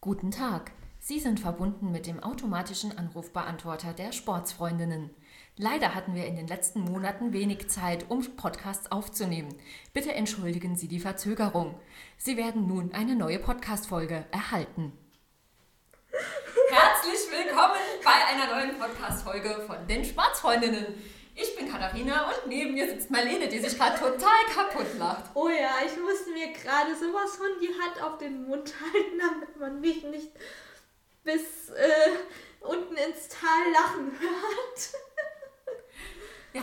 Guten Tag. Sie sind verbunden mit dem automatischen Anrufbeantworter der Sportsfreundinnen. Leider hatten wir in den letzten Monaten wenig Zeit, um Podcasts aufzunehmen. Bitte entschuldigen Sie die Verzögerung. Sie werden nun eine neue Podcast-Folge erhalten. Herzlich willkommen bei einer neuen Podcast-Folge von den Sportsfreundinnen. Ich bin Katharina und neben mir sitzt Marlene, die sich gerade total kaputt lacht. Oh ja, ich musste mir gerade sowas von die Hand auf den Mund halten, damit man mich nicht bis äh, unten ins Tal lachen hört. Ja,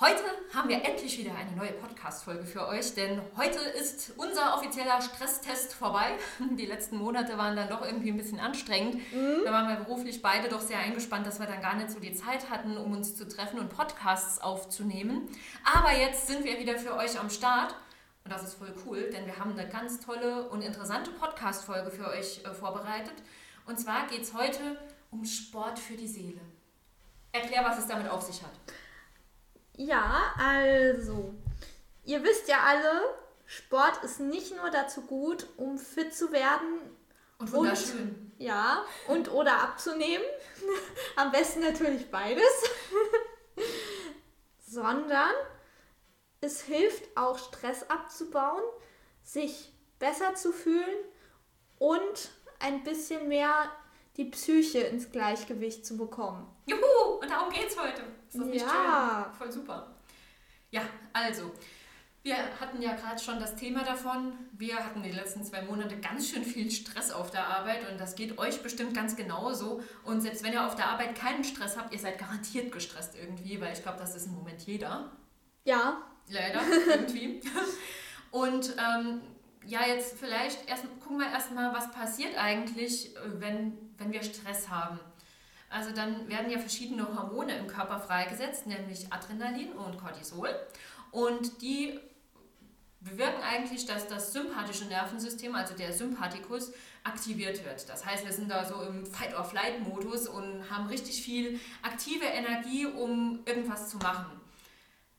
heute haben wir endlich wieder eine neue Podcast-Folge für euch, denn heute ist unser offizieller Stresstest vorbei. Die letzten Monate waren dann doch irgendwie ein bisschen anstrengend. Mhm. Da waren wir beruflich beide doch sehr eingespannt, dass wir dann gar nicht so die Zeit hatten, um uns zu treffen und Podcasts aufzunehmen. Aber jetzt sind wir wieder für euch am Start. Und das ist voll cool, denn wir haben eine ganz tolle und interessante Podcast-Folge für euch äh, vorbereitet. Und zwar geht es heute um Sport für die Seele. Erklär, was es damit auf sich hat. Ja, also, ihr wisst ja alle, Sport ist nicht nur dazu gut, um fit zu werden. Und wunderschön. Und, ja, und oder abzunehmen. Am besten natürlich beides. Sondern es hilft auch Stress abzubauen, sich besser zu fühlen und ein bisschen mehr die Psyche ins Gleichgewicht zu bekommen. Juhu, und darum geht's heute. Ist das nicht ja. schön? Voll super. Ja, also, wir hatten ja gerade schon das Thema davon. Wir hatten die letzten zwei Monate ganz schön viel Stress auf der Arbeit und das geht euch bestimmt ganz genauso. Und selbst wenn ihr auf der Arbeit keinen Stress habt, ihr seid garantiert gestresst irgendwie, weil ich glaube, das ist im Moment jeder. Ja. Leider, irgendwie. und ähm, ja, jetzt vielleicht erst gucken wir erstmal, was passiert eigentlich, wenn, wenn wir Stress haben. Also dann werden ja verschiedene Hormone im Körper freigesetzt, nämlich Adrenalin und Cortisol. Und die bewirken eigentlich, dass das sympathische Nervensystem, also der Sympathikus, aktiviert wird. Das heißt, wir sind da so im Fight-or-Flight-Modus und haben richtig viel aktive Energie, um irgendwas zu machen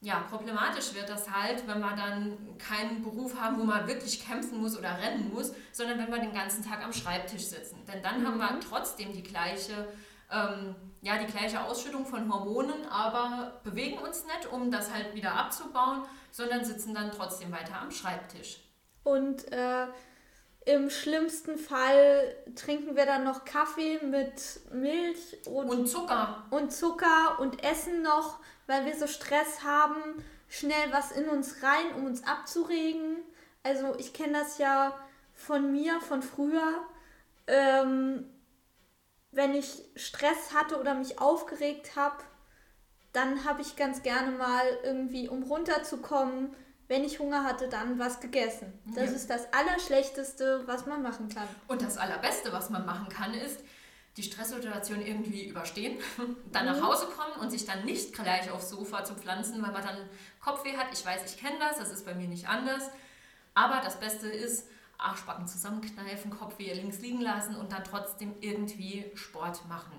ja, problematisch wird das halt, wenn wir dann keinen Beruf haben, wo man wirklich kämpfen muss oder rennen muss, sondern wenn wir den ganzen Tag am Schreibtisch sitzen. Denn dann mhm. haben wir mhm. trotzdem die gleiche, ähm, ja, die gleiche Ausschüttung von Hormonen, aber bewegen uns nicht, um das halt wieder abzubauen, sondern sitzen dann trotzdem weiter am Schreibtisch. Und äh, im schlimmsten Fall trinken wir dann noch Kaffee mit Milch und, und Zucker. Und Zucker und essen noch weil wir so Stress haben, schnell was in uns rein, um uns abzuregen. Also ich kenne das ja von mir, von früher. Ähm, wenn ich Stress hatte oder mich aufgeregt habe, dann habe ich ganz gerne mal irgendwie, um runterzukommen, wenn ich Hunger hatte, dann was gegessen. Das ja. ist das Allerschlechteste, was man machen kann. Und das Allerbeste, was man machen kann, ist, die Stresssituation irgendwie überstehen, dann nach mhm. Hause kommen und sich dann nicht gleich aufs Sofa zu pflanzen, weil man dann Kopfweh hat. Ich weiß, ich kenne das, das ist bei mir nicht anders. Aber das Beste ist, Arschbacken zusammenkneifen, Kopfweh links liegen lassen und dann trotzdem irgendwie Sport machen.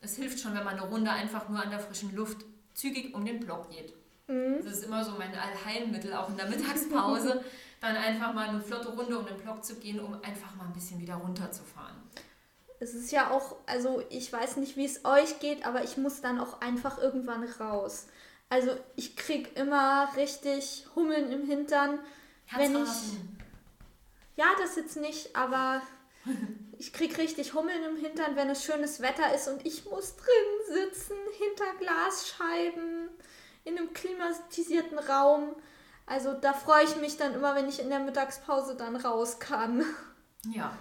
Es hilft schon, wenn man eine Runde einfach nur an der frischen Luft zügig um den Block geht. Mhm. Das ist immer so mein Allheilmittel, auch in der Mittagspause, dann einfach mal eine flotte Runde um den Block zu gehen, um einfach mal ein bisschen wieder runterzufahren es ist ja auch, also ich weiß nicht, wie es euch geht, aber ich muss dann auch einfach irgendwann raus. Also ich krieg immer richtig Hummeln im Hintern, wenn ich. Ja, das jetzt nicht, aber ich krieg richtig Hummeln im Hintern, wenn es schönes Wetter ist und ich muss drin sitzen, hinter Glasscheiben, in einem klimatisierten Raum. Also da freue ich mich dann immer, wenn ich in der Mittagspause dann raus kann. Ja,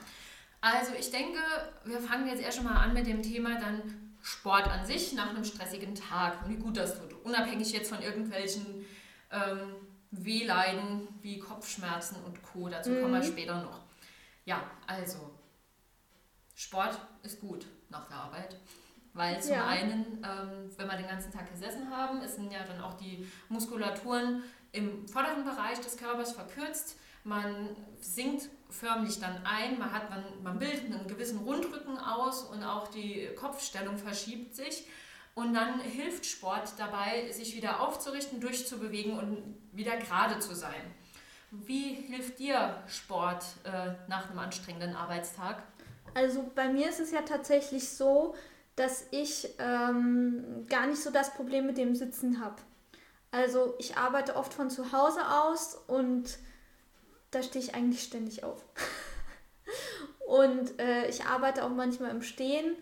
also ich denke, wir fangen jetzt erst schon mal an mit dem Thema dann Sport an sich nach einem stressigen Tag und wie gut das tut. Unabhängig jetzt von irgendwelchen ähm, Wehleiden wie Kopfschmerzen und Co. Dazu mhm. kommen wir mhm. später noch. Ja, also Sport ist gut nach der Arbeit. Weil zum ja. einen, ähm, wenn wir den ganzen Tag gesessen haben, sind ja dann auch die Muskulaturen im vorderen Bereich des Körpers verkürzt. Man sinkt förmlich dann ein, man, hat, man, man bildet einen gewissen Rundrücken aus und auch die Kopfstellung verschiebt sich. Und dann hilft Sport dabei, sich wieder aufzurichten, durchzubewegen und wieder gerade zu sein. Wie hilft dir Sport äh, nach einem anstrengenden Arbeitstag? Also bei mir ist es ja tatsächlich so, dass ich ähm, gar nicht so das Problem mit dem Sitzen habe. Also ich arbeite oft von zu Hause aus und da stehe ich eigentlich ständig auf. und äh, ich arbeite auch manchmal im Stehen.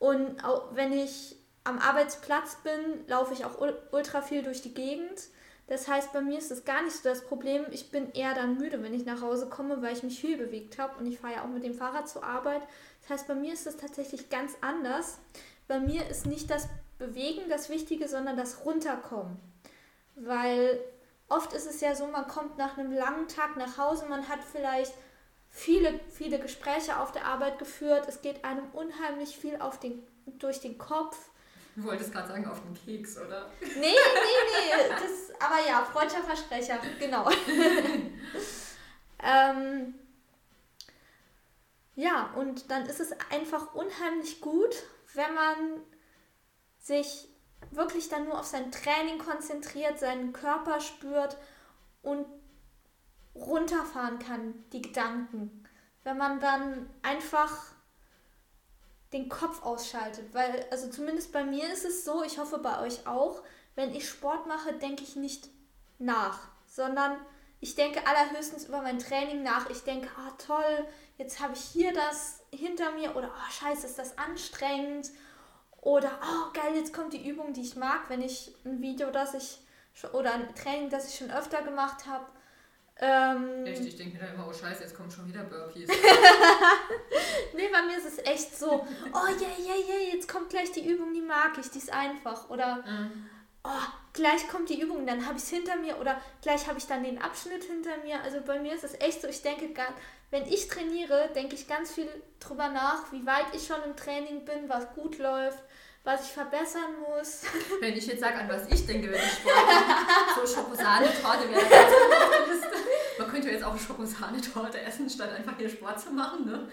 Und auch wenn ich am Arbeitsplatz bin, laufe ich auch ultra viel durch die Gegend. Das heißt, bei mir ist das gar nicht so das Problem. Ich bin eher dann müde, wenn ich nach Hause komme, weil ich mich viel bewegt habe und ich fahre ja auch mit dem Fahrrad zur Arbeit. Das heißt, bei mir ist es tatsächlich ganz anders. Bei mir ist nicht das Bewegen das Wichtige, sondern das Runterkommen. Weil oft ist es ja so, man kommt nach einem langen Tag nach Hause, man hat vielleicht viele, viele Gespräche auf der Arbeit geführt, es geht einem unheimlich viel auf den, durch den Kopf Du wolltest gerade sagen, auf den Keks, oder? Nee, nee, nee. Das, aber ja, freudscher Versprecher, genau. ähm, ja, und dann ist es einfach unheimlich gut, wenn man sich wirklich dann nur auf sein Training konzentriert, seinen Körper spürt und runterfahren kann, die Gedanken. Wenn man dann einfach den Kopf ausschaltet. Weil, also zumindest bei mir ist es so, ich hoffe bei euch auch, wenn ich Sport mache, denke ich nicht nach, sondern ich denke allerhöchstens über mein Training nach. Ich denke, ah toll, jetzt habe ich hier das hinter mir oder oh scheiße, ist das anstrengend oder oh geil, jetzt kommt die Übung, die ich mag, wenn ich ein Video, das ich oder ein Training, das ich schon öfter gemacht habe, ähm, echt, ich denke mir dann immer, oh scheiße, jetzt kommen schon wieder Burpees. nee, bei mir ist es echt so, oh yeah, yeah, yeah, jetzt kommt gleich die Übung, die mag ich, die ist einfach. Oder mhm. oh, gleich kommt die Übung, dann habe ich es hinter mir oder gleich habe ich dann den Abschnitt hinter mir. Also bei mir ist es echt so, ich denke, wenn ich trainiere, denke ich ganz viel drüber nach, wie weit ich schon im Training bin, was gut läuft was ich verbessern muss. Wenn ich jetzt sage, an was ich denke, wenn ich Sport mache, so Schokosahne-Torte wäre gut. Man könnte jetzt auch Schokosahne-Torte essen, statt einfach hier Sport zu machen, ne?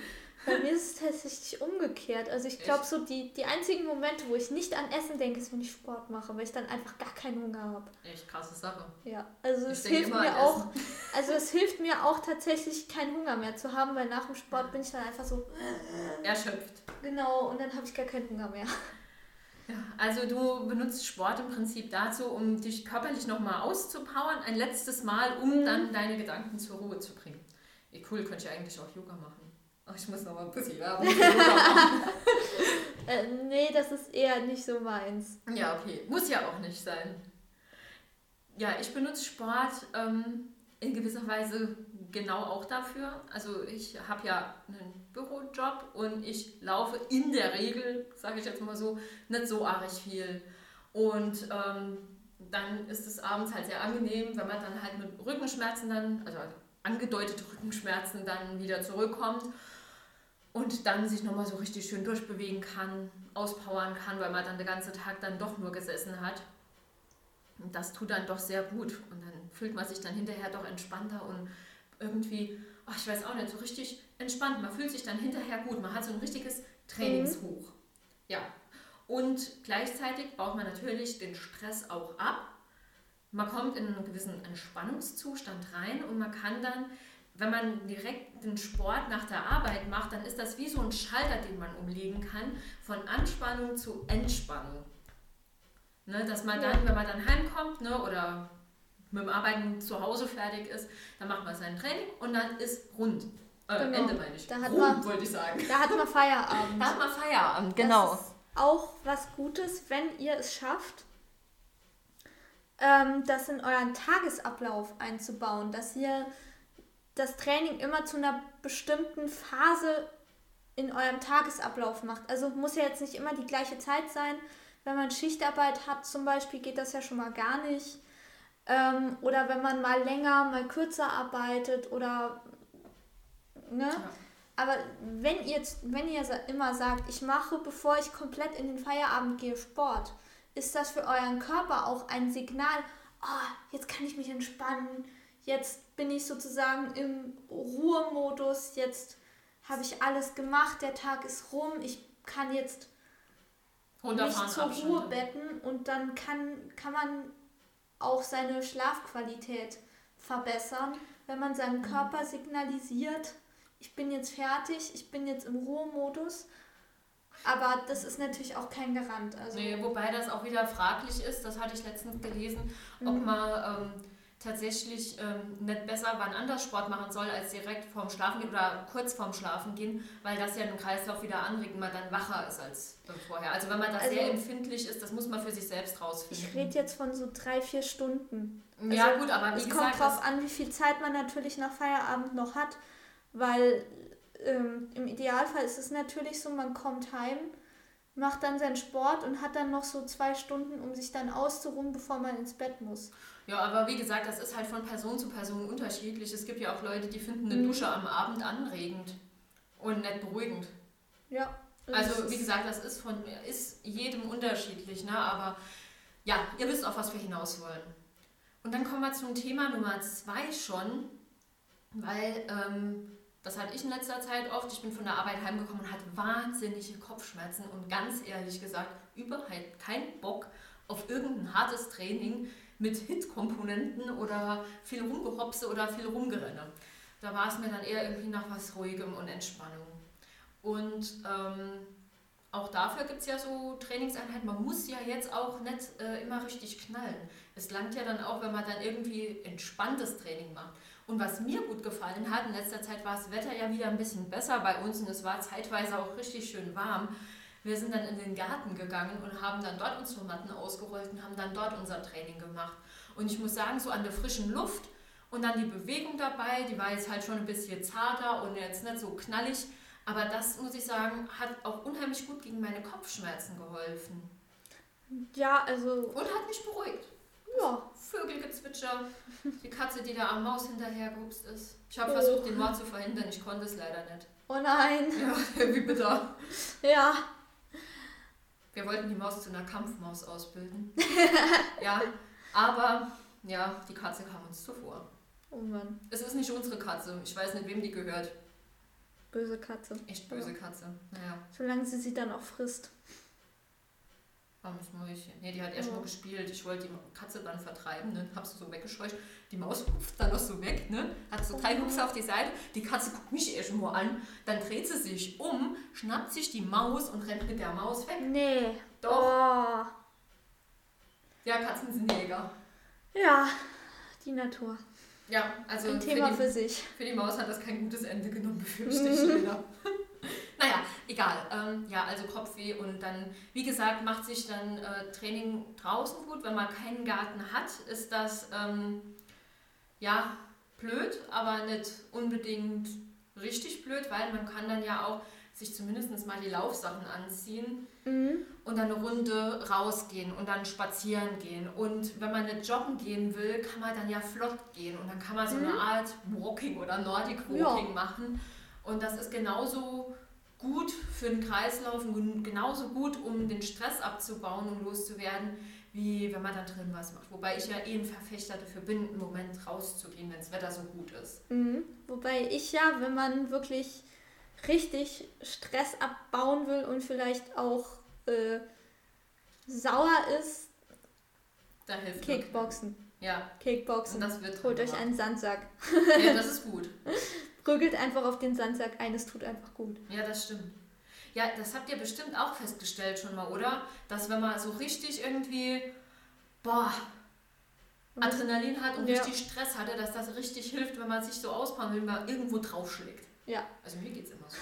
Bei mir ist es tatsächlich umgekehrt. Also ich glaube, so die, die einzigen Momente, wo ich nicht an Essen denke, ist, wenn ich Sport mache, weil ich dann einfach gar keinen Hunger habe. Echt krasse Sache. Ja, also es hilft mir auch, also es hilft mir auch tatsächlich keinen Hunger mehr zu haben, weil nach dem Sport bin ich dann einfach so erschöpft. Genau, und dann habe ich gar keinen Hunger mehr. Ja, also du benutzt Sport im Prinzip dazu, um dich körperlich nochmal auszupowern, ein letztes Mal, um mhm. dann deine Gedanken zur Ruhe zu bringen. Wie cool, könnte ich eigentlich auch Yoga machen. Ach, ich muss noch mal ein bisschen Werbung für Yoga machen. äh, nee, das ist eher nicht so meins. Ja, okay. Muss ja auch nicht sein. Ja, ich benutze Sport ähm, in gewisser Weise genau auch dafür. Also ich habe ja einen Bürojob und ich laufe in der Regel, sage ich jetzt mal so, nicht so arg viel. Und ähm, dann ist es abends halt sehr angenehm, wenn man dann halt mit Rückenschmerzen dann, also angedeutete Rückenschmerzen dann wieder zurückkommt und dann sich nochmal so richtig schön durchbewegen kann, auspowern kann, weil man dann den ganzen Tag dann doch nur gesessen hat. Und das tut dann doch sehr gut und dann fühlt man sich dann hinterher doch entspannter und irgendwie, oh, ich weiß auch nicht, so richtig entspannt. Man fühlt sich dann hinterher gut. Man hat so ein richtiges Trainingshoch. Mhm. Ja. Und gleichzeitig baut man natürlich den Stress auch ab. Man kommt in einen gewissen Entspannungszustand rein und man kann dann, wenn man direkt den Sport nach der Arbeit macht, dann ist das wie so ein Schalter, den man umlegen kann, von Anspannung zu Entspannung. Ne, dass man dann, wenn man dann heimkommt ne, oder mit dem Arbeiten zu Hause fertig ist, dann macht man sein Training und dann ist rund. Äh, genau. Ende meine ich. Da hat man, wollte ich sagen. Da hat man Feierabend. Da hat man Feierabend, genau. Das ist auch was Gutes, wenn ihr es schafft, ähm, das in euren Tagesablauf einzubauen, dass ihr das Training immer zu einer bestimmten Phase in eurem Tagesablauf macht. Also muss ja jetzt nicht immer die gleiche Zeit sein. Wenn man Schichtarbeit hat zum Beispiel, geht das ja schon mal gar nicht. Ähm, oder wenn man mal länger, mal kürzer arbeitet oder ne? Ja. Aber wenn ihr, wenn ihr immer sagt, ich mache, bevor ich komplett in den Feierabend gehe, Sport, ist das für euren Körper auch ein Signal, oh, jetzt kann ich mich entspannen, jetzt bin ich sozusagen im Ruhemodus, jetzt habe ich alles gemacht, der Tag ist rum, ich kann jetzt mich zur Ruhe betten und dann kann, kann man auch seine Schlafqualität verbessern, wenn man seinem mhm. Körper signalisiert, ich bin jetzt fertig, ich bin jetzt im Ruhemodus. Aber das ist natürlich auch kein Garant. Also nee, wobei das auch wieder fraglich ist, das hatte ich letztens gelesen, ob mhm. man ähm, tatsächlich ähm, nicht besser wann anders Sport machen soll, als direkt vorm Schlafen gehen oder kurz vorm Schlafen gehen, weil das ja den Kreislauf wieder anregt und man dann wacher ist als vorher. Also wenn man da also, sehr empfindlich ist, das muss man für sich selbst rausfinden. Ich rede jetzt von so drei, vier Stunden. Also ja gut, aber wie es gesagt... Es kommt drauf an, wie viel Zeit man natürlich nach Feierabend noch hat, weil ähm, im Idealfall ist es natürlich so, man kommt heim, macht dann seinen Sport und hat dann noch so zwei Stunden, um sich dann auszuruhen, bevor man ins Bett muss. Ja, aber wie gesagt, das ist halt von Person zu Person unterschiedlich. Es gibt ja auch Leute, die finden eine mhm. Dusche am Abend anregend und nicht beruhigend. Ja. Also wie gesagt, das ist von ist jedem unterschiedlich, ne? Aber ja, ihr wisst auf was wir hinaus wollen. Und dann kommen wir zum Thema Nummer zwei schon, weil ähm, das hatte ich in letzter Zeit oft. Ich bin von der Arbeit heimgekommen und hatte wahnsinnige Kopfschmerzen und ganz ehrlich gesagt überhaupt keinen Bock auf irgendein hartes Training mit Hit-Komponenten oder viel Rumgehopse oder viel Rumgerenne. Da war es mir dann eher irgendwie nach was Ruhigem und Entspannung. Und ähm, auch dafür gibt es ja so Trainingseinheiten. Man muss ja jetzt auch nicht äh, immer richtig knallen. Es langt ja dann auch, wenn man dann irgendwie entspanntes Training macht. Und was mir gut gefallen hat, in letzter Zeit war das Wetter ja wieder ein bisschen besser bei uns und es war zeitweise auch richtig schön warm. Wir sind dann in den Garten gegangen und haben dann dort unsere Matten ausgerollt und haben dann dort unser Training gemacht. Und ich muss sagen, so an der frischen Luft und dann die Bewegung dabei, die war jetzt halt schon ein bisschen zarter und jetzt nicht so knallig. Aber das, muss ich sagen, hat auch unheimlich gut gegen meine Kopfschmerzen geholfen. Ja, also. Und hat mich beruhigt. Ja. Vögelgezwitscher, die Katze, die da am Maus hinterhergehupst ist. Ich habe oh. versucht, den Mord zu verhindern, ich konnte es leider nicht. Oh nein. Ja, wie bitter. Ja. Wir wollten die Maus zu einer Kampfmaus ausbilden. ja, aber ja, die Katze kam uns zuvor. Oh Mann. Es ist nicht unsere Katze. Ich weiß nicht, wem die gehört. Böse Katze. Echt böse Katze. Naja. Solange sie sie dann auch frisst. Armes Mäuschen. Nee, die hat erst mal gespielt. Ich wollte die Katze dann vertreiben, ne? Hab sie so weggescheucht. Die Maus hupft dann noch so weg, ne? Hat so drei Hupfe auf die Seite. Die Katze guckt mich erst mal an. Dann dreht sie sich um, schnappt sich die Maus und rennt mit der Maus weg. Nee. Doch. Oh. Ja, Katzen sind Jäger. Ja, die Natur. Ja, also. Ein Thema für, die, für sich. Für die Maus hat das kein gutes Ende genommen, befürchte ich leider. naja, egal. Ähm, ja, also Kopfweh und dann, wie gesagt, macht sich dann äh, Training draußen gut. Wenn man keinen Garten hat, ist das ähm, ja blöd, aber nicht unbedingt richtig blöd, weil man kann dann ja auch sich zumindest mal die Laufsachen anziehen mhm. und dann eine Runde rausgehen und dann spazieren gehen. Und wenn man nicht joggen gehen will, kann man dann ja flott gehen und dann kann man so mhm. eine Art Walking oder Nordic Walking ja. machen. Und das ist genauso gut für den Kreislauf und genauso gut, um den Stress abzubauen und loszuwerden, wie wenn man da drin was macht. Wobei ich ja eh ein Verfechter dafür bin, im Moment rauszugehen, wenn das Wetter so gut ist. Mhm. Wobei ich ja, wenn man wirklich richtig Stress abbauen will und vielleicht auch äh, sauer ist, da hilft Kickboxen. Ja. Kickboxen. Und das wird Holt euch einen Sandsack. Ja, das ist gut. Prügelt einfach auf den Sandsack ein, es tut einfach gut. Ja, das stimmt. Ja, das habt ihr bestimmt auch festgestellt schon mal, oder? Dass wenn man so richtig irgendwie, boah, Adrenalin hat und ja. richtig Stress hatte, dass das richtig hilft, wenn man sich so auspowern wenn man irgendwo draufschlägt. Ja. Also mir geht es immer so.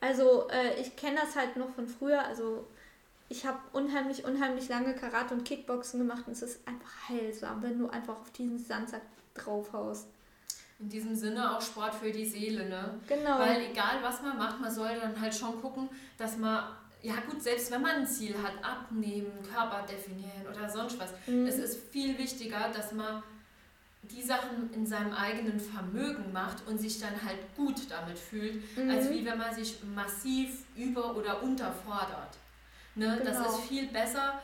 Also äh, ich kenne das halt noch von früher. Also ich habe unheimlich, unheimlich lange Karate und Kickboxen gemacht und es ist einfach heilsam, wenn du einfach auf diesen Sandsack draufhaust. In diesem Sinne auch Sport für die Seele, ne? Genau. Weil egal was man macht, man soll dann halt schon gucken, dass man, ja gut, selbst wenn man ein Ziel hat, abnehmen, Körper definieren oder sonst was, mhm. es ist viel wichtiger, dass man die Sachen in seinem eigenen Vermögen macht und sich dann halt gut damit fühlt, mhm. als wie wenn man sich massiv über- oder unterfordert. Ne? Genau. Das ist viel besser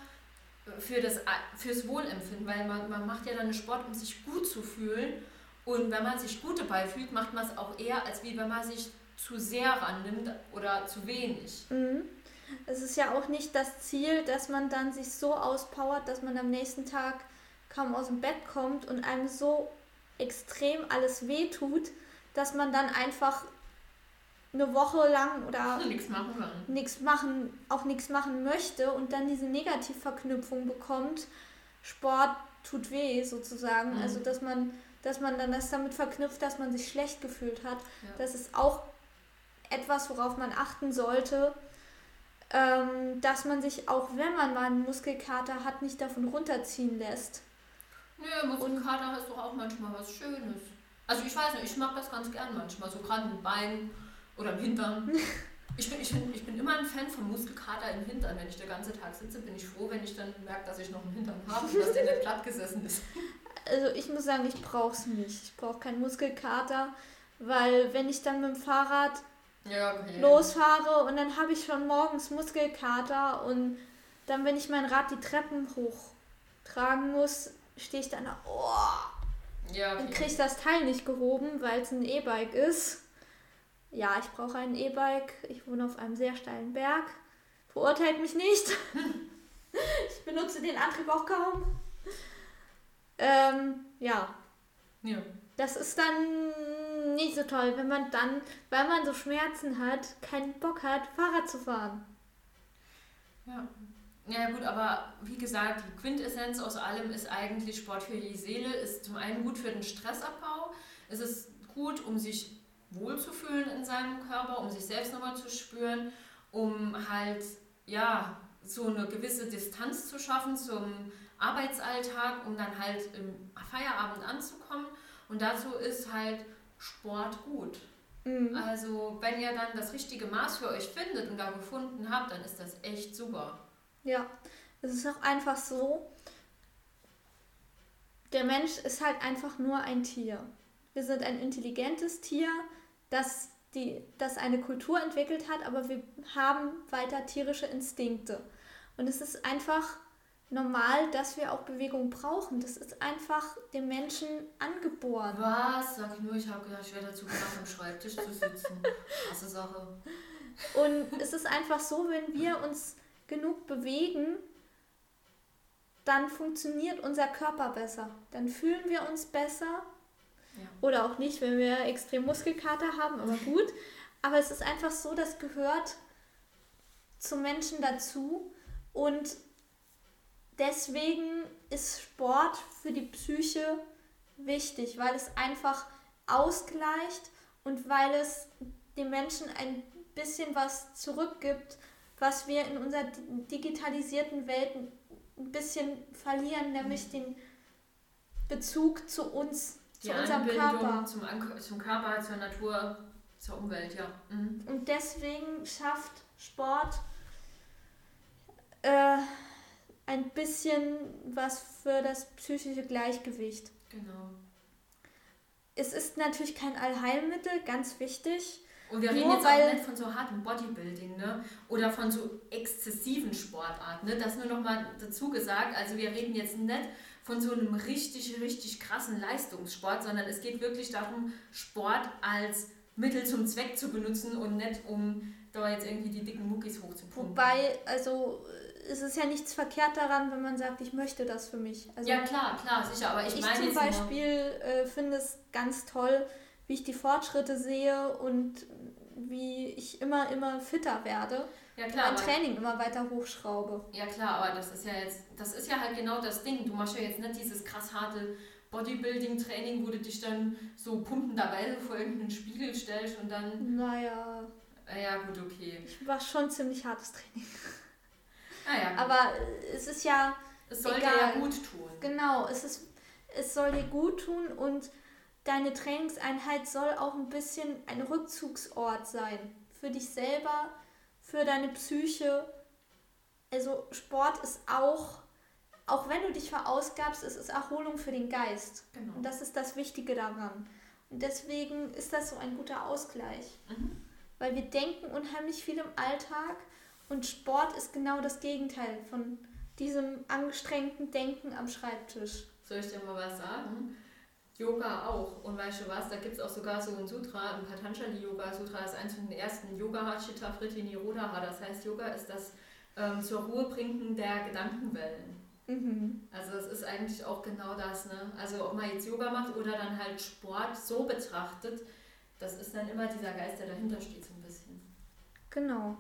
für das, fürs Wohlempfinden, weil man, man macht ja dann Sport, um sich gut zu fühlen. Und wenn man sich gut dabei fühlt, macht man es auch eher, als wie wenn man sich zu sehr rannimmt oder zu wenig. Mhm. Es ist ja auch nicht das Ziel, dass man dann sich so auspowert, dass man am nächsten Tag kaum aus dem Bett kommt und einem so extrem alles wehtut, dass man dann einfach eine Woche lang oder nichts machen machen, auch nichts machen möchte und dann diese Negativverknüpfung bekommt, Sport tut weh sozusagen. Mhm. Also dass man, dass man dann das damit verknüpft, dass man sich schlecht gefühlt hat. Ja. Das ist auch etwas, worauf man achten sollte, ähm, dass man sich auch, wenn man mal einen Muskelkater hat, nicht davon runterziehen lässt. Nö, Muskelkater ist doch auch manchmal was Schönes. Also ich weiß nicht, ich mag das ganz gern manchmal, so gerade mit Beinen oder im Hintern. Ich bin, ich, bin, ich bin immer ein Fan von Muskelkater im Hintern. Wenn ich den ganzen Tag sitze, bin ich froh, wenn ich dann merke, dass ich noch einen Hintern habe und dass der nicht platt gesessen ist. Also ich muss sagen, ich brauche es nicht. Ich brauche keinen Muskelkater, weil wenn ich dann mit dem Fahrrad ja, okay. losfahre und dann habe ich schon morgens Muskelkater und dann, wenn ich mein Rad die Treppen hochtragen muss, stehe ich dann da, oh, ja, okay. und kriege das Teil nicht gehoben, weil es ein E-Bike ist. Ja, ich brauche ein E-Bike. Ich wohne auf einem sehr steilen Berg. Verurteilt mich nicht. ich benutze den Antrieb auch kaum. Ähm, ja. Ja. Das ist dann nicht so toll, wenn man dann, weil man so Schmerzen hat, keinen Bock hat, Fahrrad zu fahren. Ja. Ja gut, aber wie gesagt, die Quintessenz aus allem ist eigentlich Sport für die Seele, ist zum einen gut für den Stressabbau, es ist gut, um sich wohlzufühlen in seinem Körper, um sich selbst nochmal zu spüren, um halt, ja, so eine gewisse Distanz zu schaffen zum Arbeitsalltag, um dann halt im Feierabend anzukommen. Und dazu ist halt Sport gut. Mhm. Also, wenn ihr dann das richtige Maß für euch findet und da gefunden habt, dann ist das echt super. Ja, es ist auch einfach so, der Mensch ist halt einfach nur ein Tier. Wir sind ein intelligentes Tier, das, die, das eine Kultur entwickelt hat, aber wir haben weiter tierische Instinkte. Und es ist einfach normal, dass wir auch Bewegung brauchen. Das ist einfach dem Menschen angeboren. Was? Sag ich nur, ich habe gedacht, ich wäre dazu gemacht, am Schreibtisch zu sitzen. Krasse Sache. Und es ist einfach so, wenn wir uns genug bewegen, dann funktioniert unser Körper besser. Dann fühlen wir uns besser oder auch nicht, wenn wir extrem Muskelkater haben, aber gut. Aber es ist einfach so, das gehört zum Menschen dazu. Und deswegen ist Sport für die Psyche wichtig, weil es einfach ausgleicht und weil es dem Menschen ein bisschen was zurückgibt, was wir in unserer digitalisierten Welt ein bisschen verlieren, nämlich den Bezug zu uns zu unserem Körper. Zum, zum Körper, zur Natur, zur Umwelt, ja. Mhm. Und deswegen schafft Sport äh, ein bisschen was für das psychische Gleichgewicht. Genau. Es ist natürlich kein Allheilmittel, ganz wichtig. Und wir reden jetzt auch nicht von so hartem Bodybuilding, ne? Oder von so exzessiven Sportarten, ne? Das nur noch mal dazu gesagt. Also wir reden jetzt nicht von so einem richtig, richtig krassen Leistungssport, sondern es geht wirklich darum, Sport als Mittel zum Zweck zu benutzen und nicht um da jetzt irgendwie die dicken Muckis hochzupumpen. Wobei, also es ist ja nichts verkehrt daran, wenn man sagt, ich möchte das für mich. Also, ja, klar, klar, sicher, aber ich, ich meine zum Beispiel äh, finde es ganz toll, wie ich die Fortschritte sehe und wie ich immer, immer fitter werde. Ja, klar. Mein Training immer weiter hochschraube. Ja, klar, aber das ist ja jetzt, das ist ja halt genau das Ding. Du machst ja jetzt nicht dieses krass harte Bodybuilding-Training, wo du dich dann so pumpenderweise vor irgendeinen Spiegel stellst und dann. Naja. Ja, gut, okay. Ich war schon ziemlich hartes Training. Ah, aber es ist ja. Es soll egal. dir ja gut tun. Genau, es, ist, es soll dir gut tun und deine Trainingseinheit soll auch ein bisschen ein Rückzugsort sein. Für dich selber, für deine Psyche. Also Sport ist auch, auch wenn du dich verausgabst, es ist Erholung für den Geist. Genau. Und das ist das Wichtige daran. Und deswegen ist das so ein guter Ausgleich. Mhm. Weil wir denken unheimlich viel im Alltag und Sport ist genau das Gegenteil von diesem angestrengten Denken am Schreibtisch. Soll ich dir mal was sagen? Yoga auch. Und weißt du was, da gibt es auch sogar so ein Sutra, ein Patanjali Yoga Sutra, das ist eins von den ersten Yoga Chitta Fritti Nirodha. Das heißt, Yoga ist das ähm, zur Ruhe bringen der Gedankenwellen. Mhm. Also es ist eigentlich auch genau das. Ne? Also ob man jetzt Yoga macht oder dann halt Sport so betrachtet, das ist dann immer dieser Geist, der dahinter steht, so ein bisschen. Genau.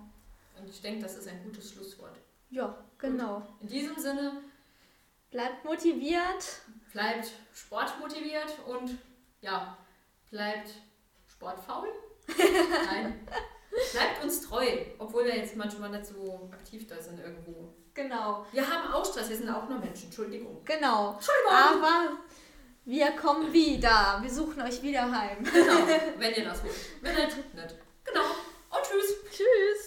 Und ich denke, das ist ein gutes Schlusswort. Ja, genau. Und in diesem Sinne. Bleibt motiviert. Bleibt sportmotiviert und ja, bleibt sportfaul. Nein. Bleibt uns treu, obwohl wir jetzt manchmal nicht so aktiv da sind irgendwo. Genau. Wir haben auch Stress, wir sind auch nur Menschen. Entschuldigung. Genau. Entschuldigung. Aber wir kommen wieder. Wir suchen euch wieder heim. Genau, wenn ihr das wollt. Wenn nicht, nicht. Genau. Und tschüss. Tschüss.